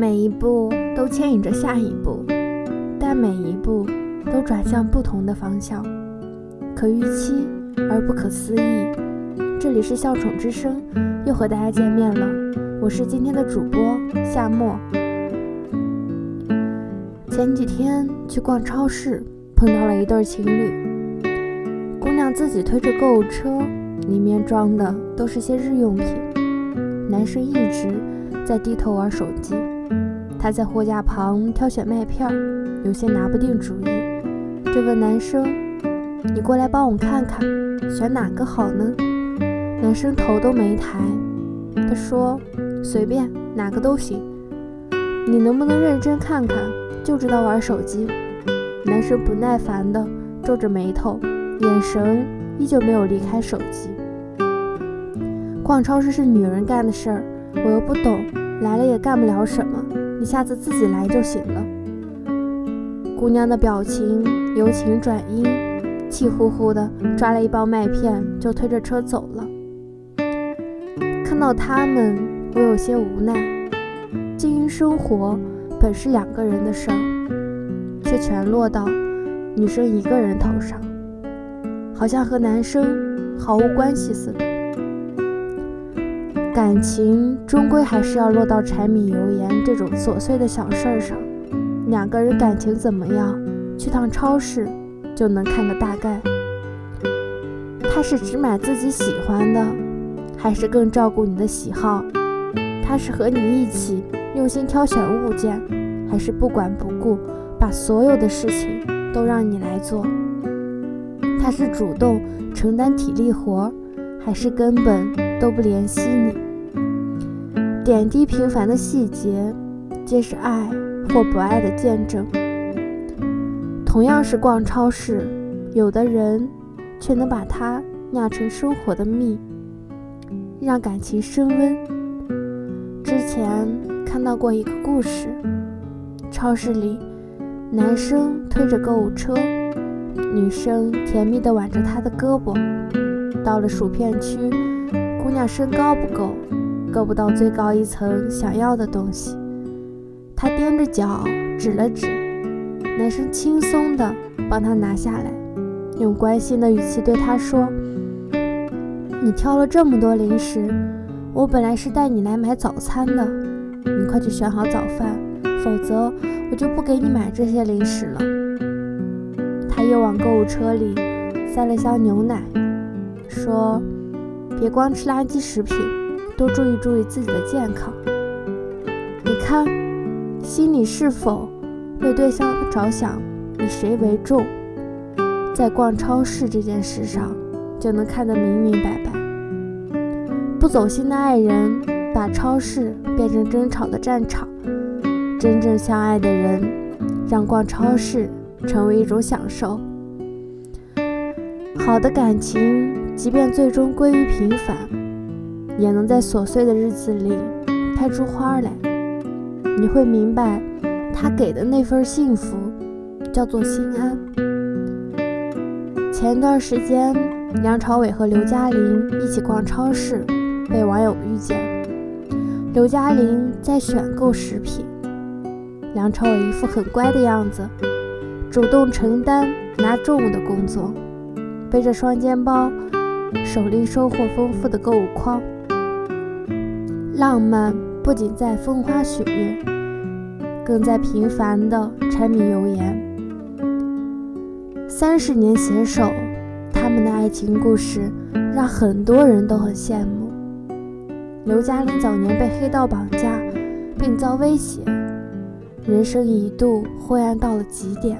每一步都牵引着下一步，但每一步都转向不同的方向，可预期而不可思议。这里是笑宠之声，又和大家见面了，我是今天的主播夏末。前几天去逛超市，碰到了一对情侣，姑娘自己推着购物车，里面装的都是些日用品，男生一直在低头玩手机。他在货架旁挑选麦片，有些拿不定主意，就问男生：“你过来帮我看看，选哪个好呢？”男生头都没抬，他说：“随便，哪个都行。你能不能认真看看？就知道玩手机。”男生不耐烦地皱着眉头，眼神依旧没有离开手机。逛超市是女人干的事儿，我又不懂，来了也干不了什么。你下次自己来就行了。姑娘的表情由晴转阴，气呼呼的抓了一包麦片就推着车走了。看到他们，我有些无奈。经营生活本是两个人的事儿，却全落到女生一个人头上，好像和男生毫无关系似的。感情终归还是要落到柴米油盐这种琐碎的小事儿上。两个人感情怎么样，去趟超市就能看个大概。他是只买自己喜欢的，还是更照顾你的喜好？他是和你一起用心挑选物件，还是不管不顾把所有的事情都让你来做？他是主动承担体力活，还是根本？都不联系你，点滴平凡的细节，皆是爱或不爱的见证。同样是逛超市，有的人却能把它酿成生活的蜜，让感情升温。之前看到过一个故事，超市里，男生推着购物车，女生甜蜜地挽着他的胳膊，到了薯片区。姑娘身高不够，够不到最高一层想要的东西。他踮着脚指了指，男生轻松地帮他拿下来，用关心的语气对他说：“你挑了这么多零食，我本来是带你来买早餐的，你快去选好早饭，否则我就不给你买这些零食了。”他又往购物车里塞了箱牛奶，说。别光吃垃圾食品，多注意注意自己的健康。你看，心里是否为对象着想，以谁为重，在逛超市这件事上就能看得明明白白。不走心的爱人把超市变成争吵的战场，真正相爱的人让逛超市成为一种享受。好的感情。即便最终归于平凡，也能在琐碎的日子里开出花来。你会明白，他给的那份幸福叫做心安。前段时间，梁朝伟和刘嘉玲一起逛超市，被网友遇见。刘嘉玲在选购食品，梁朝伟一副很乖的样子，主动承担拿重物的工作，背着双肩包。手里收获丰富的购物筐，浪漫不仅在风花雪月，更在平凡的柴米油盐。三十年携手，他们的爱情故事让很多人都很羡慕。刘嘉玲早年被黑道绑架，并遭威胁，人生一度灰暗到了极点。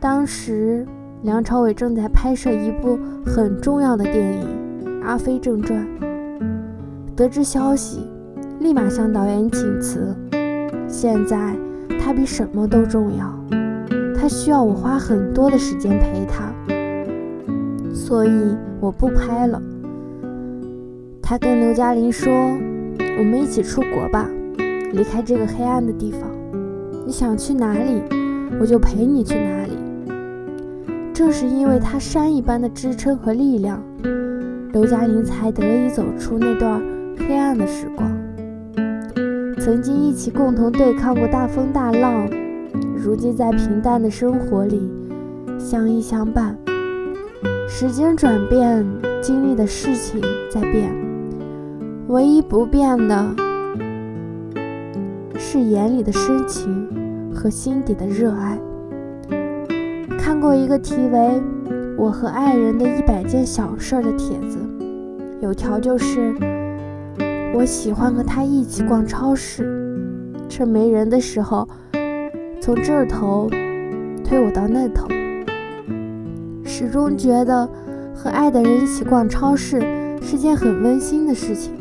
当时。梁朝伟正在拍摄一部很重要的电影《阿飞正传》，得知消息，立马向导演请辞。现在他比什么都重要，他需要我花很多的时间陪他，所以我不拍了。他跟刘嘉玲说：“我们一起出国吧，离开这个黑暗的地方。你想去哪里，我就陪你去哪里。”正是因为他山一般的支撑和力量，刘嘉玲才得以走出那段黑暗的时光。曾经一起共同对抗过大风大浪，如今在平淡的生活里相依相伴。时间转变，经历的事情在变，唯一不变的是眼里的深情和心底的热爱。看过一个题为“我和爱人的一百件小事”的帖子，有条就是：我喜欢和他一起逛超市，趁没人的时候，从这头推我到那头。始终觉得和爱的人一起逛超市是件很温馨的事情，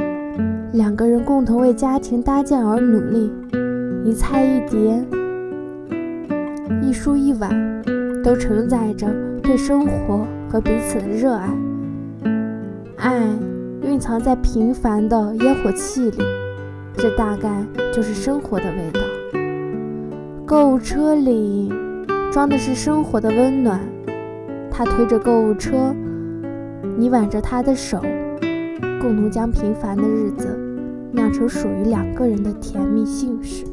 两个人共同为家庭搭建而努力，一菜一碟，一蔬一碗。都承载着对生活和彼此的热爱，爱蕴藏在平凡的烟火气里，这大概就是生活的味道。购物车里装的是生活的温暖，他推着购物车，你挽着他的手，共同将平凡的日子酿成属于两个人的甜蜜幸事。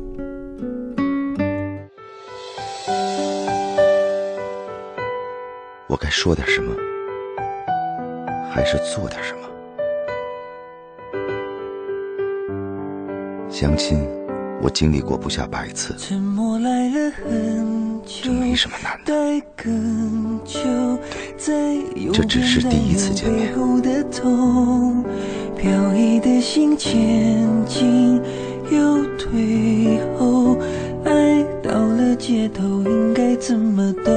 我该说点什么，还是做点什么？相亲，我经历过不下百次，这没什么难的。对，这只是第一次见面。爱到了街头，应该怎么走？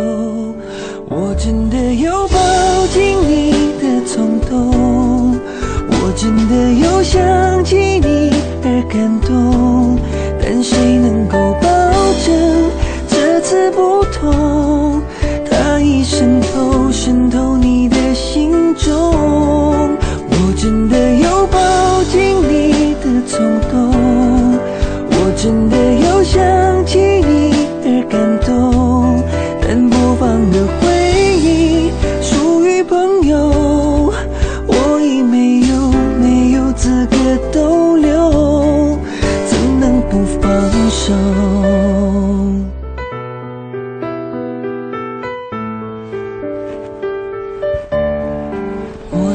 我真的有抱紧你的感动，但谁能够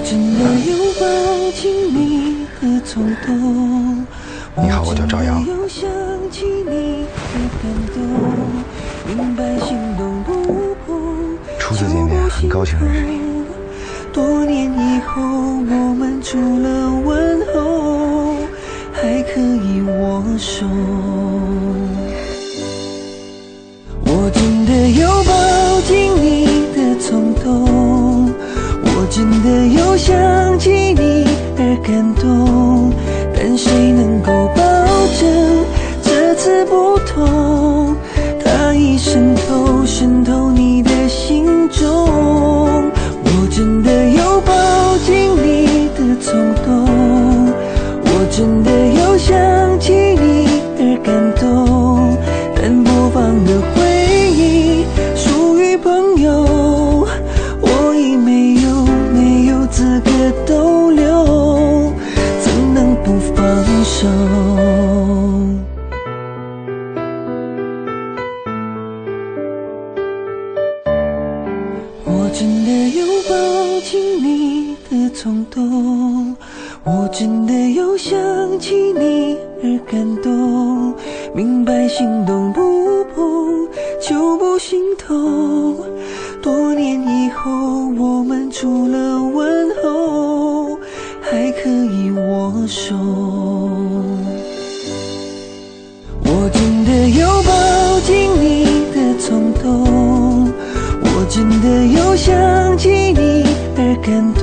你好，我叫赵阳。初次见面，很高兴认识你。多年以后，我们除了问候，还可以握手。而感动。的冲动，我真的有想起你而感动，明白心动不碰就不心痛。多年以后，我们除了问候。还可以握手，我真的有抱紧你的冲动，我真的有想起你而感动，